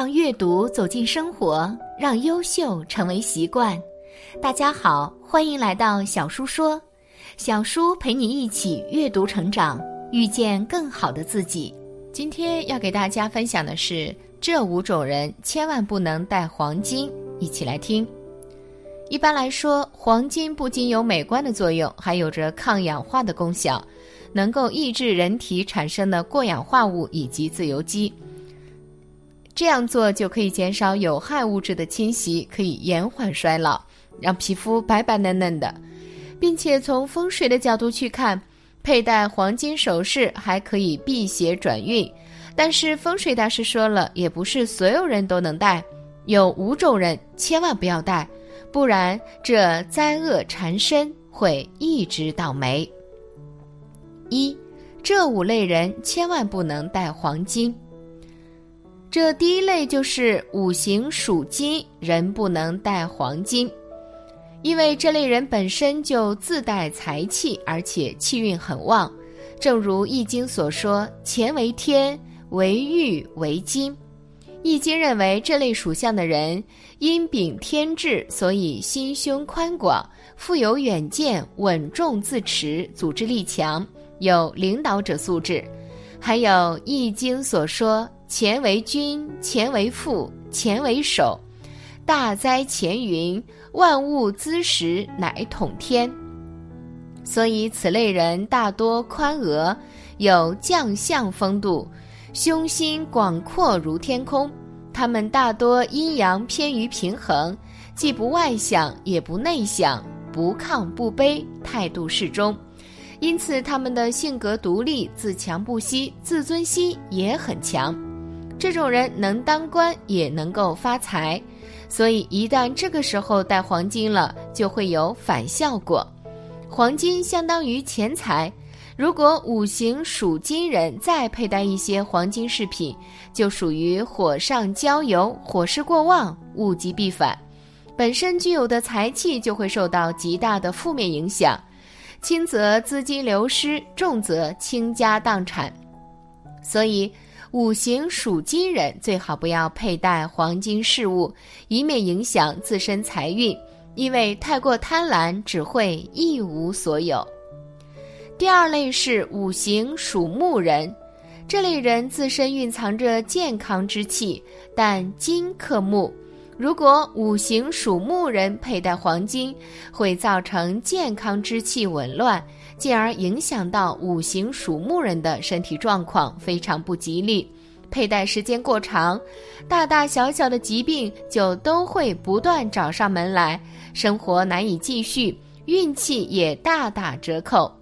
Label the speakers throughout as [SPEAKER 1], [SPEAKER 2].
[SPEAKER 1] 让阅读走进生活，让优秀成为习惯。大家好，欢迎来到小叔说，小叔陪你一起阅读成长，遇见更好的自己。今天要给大家分享的是这五种人千万不能带黄金，一起来听。一般来说，黄金不仅有美观的作用，还有着抗氧化的功效，能够抑制人体产生的过氧化物以及自由基。这样做就可以减少有害物质的侵袭，可以延缓衰老，让皮肤白白嫩嫩的，并且从风水的角度去看，佩戴黄金首饰还可以辟邪转运。但是风水大师说了，也不是所有人都能戴，有五种人千万不要戴，不然这灾厄缠身，会一直倒霉。一，这五类人千万不能戴黄金。这第一类就是五行属金，人不能带黄金，因为这类人本身就自带财气，而且气运很旺。正如《易经》所说：“钱为天，为玉为金。”《易经》认为这类属相的人因禀天志，所以心胸宽广，富有远见，稳重自持，组织力强，有领导者素质。还有《易经》所说。钱为君，钱为父，钱为首。大灾钱云，万物滋时乃统天。所以此类人大多宽额，有将相风度，胸心广阔如天空。他们大多阴阳偏于平衡，既不外向，也不内向，不亢不卑，态度适中。因此，他们的性格独立，自强不息，自尊心也很强。这种人能当官，也能够发财，所以一旦这个时候戴黄金了，就会有反效果。黄金相当于钱财，如果五行属金人再佩戴一些黄金饰品，就属于火上浇油，火势过旺，物极必反，本身具有的财气就会受到极大的负面影响，轻则资金流失，重则倾家荡产，所以。五行属金人最好不要佩戴黄金饰物，以免影响自身财运，因为太过贪婪只会一无所有。第二类是五行属木人，这类人自身蕴藏着健康之气，但金克木，如果五行属木人佩戴黄金，会造成健康之气紊乱。进而影响到五行属木人的身体状况，非常不吉利。佩戴时间过长，大大小小的疾病就都会不断找上门来，生活难以继续，运气也大打折扣。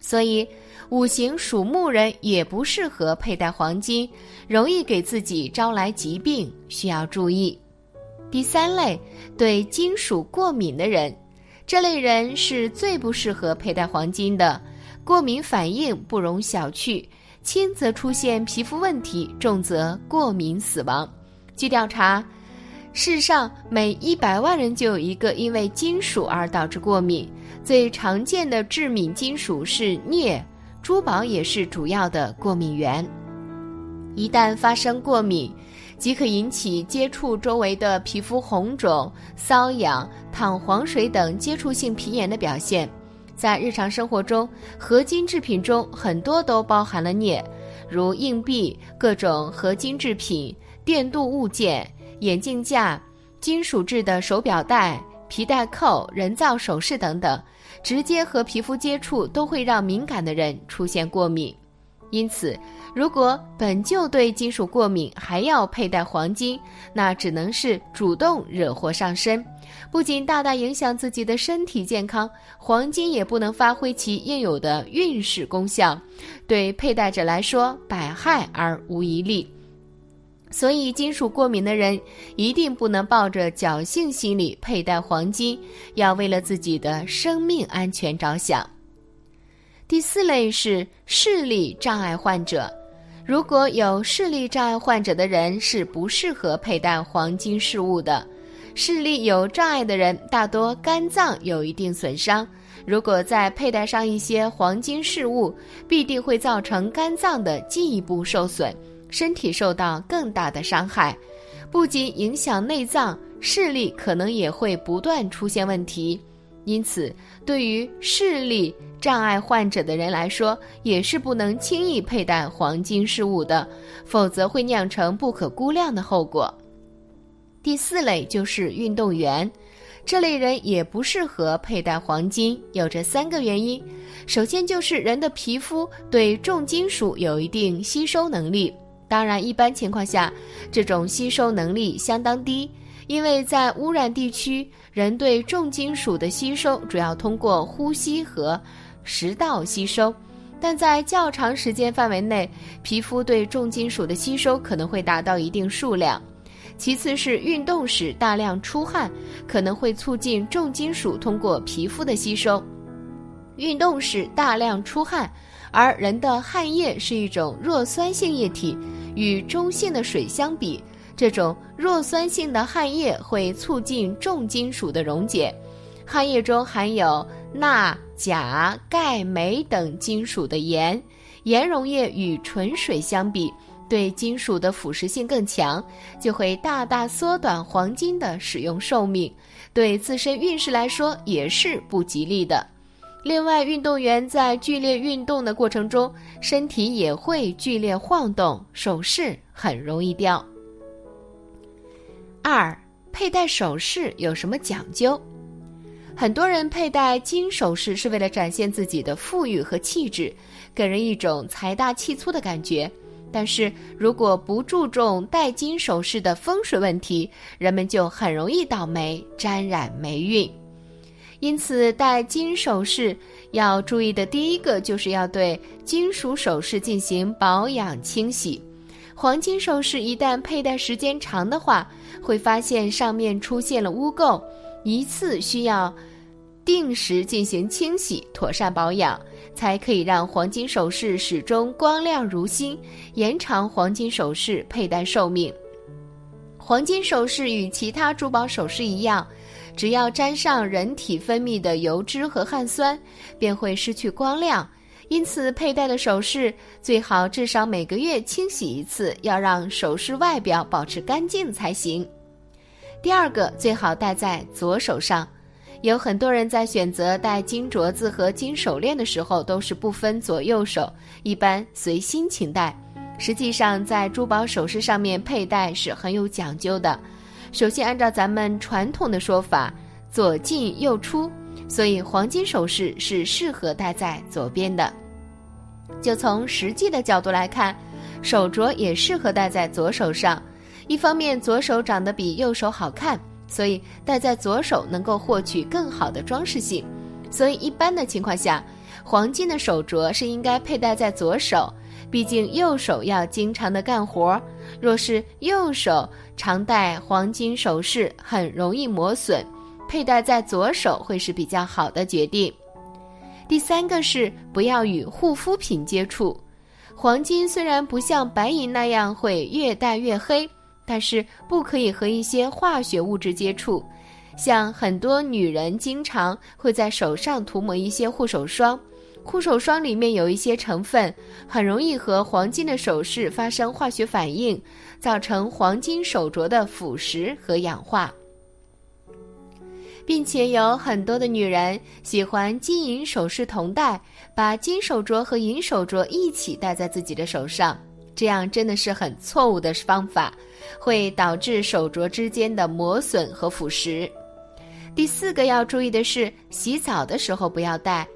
[SPEAKER 1] 所以，五行属木人也不适合佩戴黄金，容易给自己招来疾病，需要注意。第三类，对金属过敏的人。这类人是最不适合佩戴黄金的，过敏反应不容小觑，轻则出现皮肤问题，重则过敏死亡。据调查，世上每一百万人就有一个因为金属而导致过敏，最常见的致敏金属是镍，珠宝也是主要的过敏源。一旦发生过敏，即可引起接触周围的皮肤红肿、瘙痒、淌黄水等接触性皮炎的表现。在日常生活中，合金制品中很多都包含了镍，如硬币、各种合金制品、电镀物件、眼镜架、金属制的手表带、皮带扣、人造首饰等等，直接和皮肤接触都会让敏感的人出现过敏。因此，如果本就对金属过敏，还要佩戴黄金，那只能是主动惹祸上身，不仅大大影响自己的身体健康，黄金也不能发挥其应有的运势功效，对佩戴者来说百害而无一利。所以，金属过敏的人一定不能抱着侥幸心理佩戴黄金，要为了自己的生命安全着想。第四类是视力障碍患者，如果有视力障碍患者的人是不适合佩戴黄金饰物的。视力有障碍的人大多肝脏有一定损伤，如果再佩戴上一些黄金饰物，必定会造成肝脏的进一步受损，身体受到更大的伤害，不仅影响内脏，视力可能也会不断出现问题。因此，对于视力障碍患者的人来说，也是不能轻易佩戴黄金饰物的，否则会酿成不可估量的后果。第四类就是运动员，这类人也不适合佩戴黄金，有着三个原因。首先就是人的皮肤对重金属有一定吸收能力，当然一般情况下，这种吸收能力相当低。因为在污染地区，人对重金属的吸收主要通过呼吸和食道吸收，但在较长时间范围内，皮肤对重金属的吸收可能会达到一定数量。其次是运动时大量出汗，可能会促进重金属通过皮肤的吸收。运动时大量出汗，而人的汗液是一种弱酸性液体，与中性的水相比。这种弱酸性的汗液会促进重金属的溶解，汗液中含有钠、钾、钙、镁等金属的盐，盐溶液与纯水相比，对金属的腐蚀性更强，就会大大缩短黄金的使用寿命，对自身运势来说也是不吉利的。另外，运动员在剧烈运动的过程中，身体也会剧烈晃动，首饰很容易掉。二、佩戴首饰有什么讲究？很多人佩戴金首饰是为了展现自己的富裕和气质，给人一种财大气粗的感觉。但是如果不注重戴金首饰的风水问题，人们就很容易倒霉，沾染霉运。因此，戴金首饰要注意的第一个，就是要对金属首饰进行保养清洗。黄金首饰一旦佩戴时间长的话，会发现上面出现了污垢，一次需要定时进行清洗，妥善保养，才可以让黄金首饰始终光亮如新，延长黄金首饰佩戴寿命。黄金首饰与其他珠宝首饰一样，只要沾上人体分泌的油脂和汗酸，便会失去光亮。因此，佩戴的首饰最好至少每个月清洗一次，要让首饰外表保持干净才行。第二个，最好戴在左手上。有很多人在选择戴金镯子和金手链的时候，都是不分左右手，一般随心情戴。实际上，在珠宝首饰上面佩戴是很有讲究的。首先，按照咱们传统的说法，左进右出。所以，黄金首饰是适合戴在左边的。就从实际的角度来看，手镯也适合戴在左手上。一方面，左手长得比右手好看，所以戴在左手能够获取更好的装饰性。所以，一般的情况下，黄金的手镯是应该佩戴在左手。毕竟，右手要经常的干活，若是右手常戴黄金首饰，很容易磨损。佩戴在左手会是比较好的决定。第三个是不要与护肤品接触。黄金虽然不像白银那样会越戴越黑，但是不可以和一些化学物质接触。像很多女人经常会在手上涂抹一些护手霜，护手霜里面有一些成分，很容易和黄金的首饰发生化学反应，造成黄金手镯的腐蚀和氧化。并且有很多的女人喜欢金银首饰同戴，把金手镯和银手镯一起戴在自己的手上，这样真的是很错误的方法，会导致手镯之间的磨损和腐蚀。第四个要注意的是，洗澡的时候不要戴。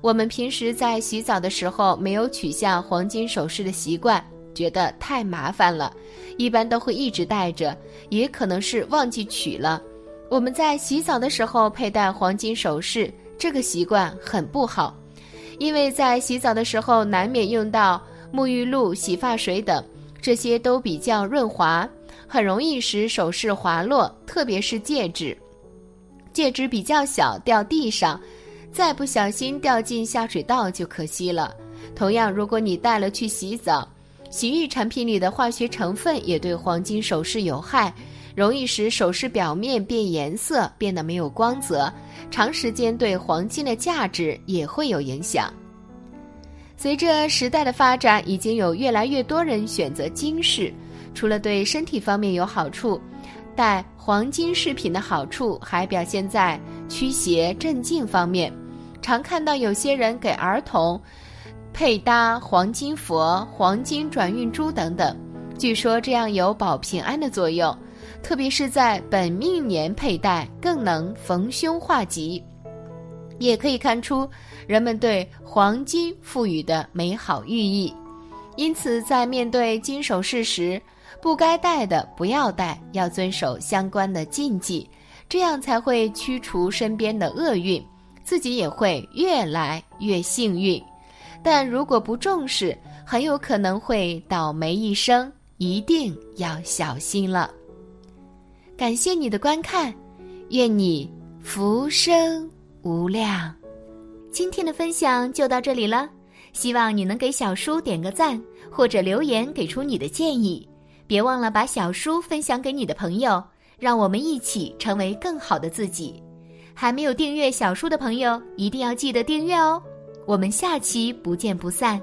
[SPEAKER 1] 我们平时在洗澡的时候没有取下黄金首饰的习惯，觉得太麻烦了，一般都会一直戴着，也可能是忘记取了。我们在洗澡的时候佩戴黄金首饰，这个习惯很不好，因为在洗澡的时候难免用到沐浴露、洗发水等，这些都比较润滑，很容易使首饰滑落，特别是戒指。戒指比较小，掉地上。再不小心掉进下水道就可惜了。同样，如果你带了去洗澡，洗浴产品里的化学成分也对黄金首饰有害，容易使首饰表面变颜色，变得没有光泽，长时间对黄金的价值也会有影响。随着时代的发展，已经有越来越多人选择金饰，除了对身体方面有好处，戴黄金饰品的好处还表现在驱邪镇静方面。常看到有些人给儿童配搭黄金佛、黄金转运珠等等，据说这样有保平安的作用，特别是在本命年佩戴更能逢凶化吉。也可以看出人们对黄金赋予的美好寓意。因此，在面对金首饰时，不该戴的不要戴，要遵守相关的禁忌，这样才会驱除身边的厄运。自己也会越来越幸运，但如果不重视，很有可能会倒霉一生，一定要小心了。感谢你的观看，愿你福生无量。今天的分享就到这里了，希望你能给小叔点个赞，或者留言给出你的建议。别忘了把小叔分享给你的朋友，让我们一起成为更好的自己。还没有订阅小叔的朋友，一定要记得订阅哦！我们下期不见不散。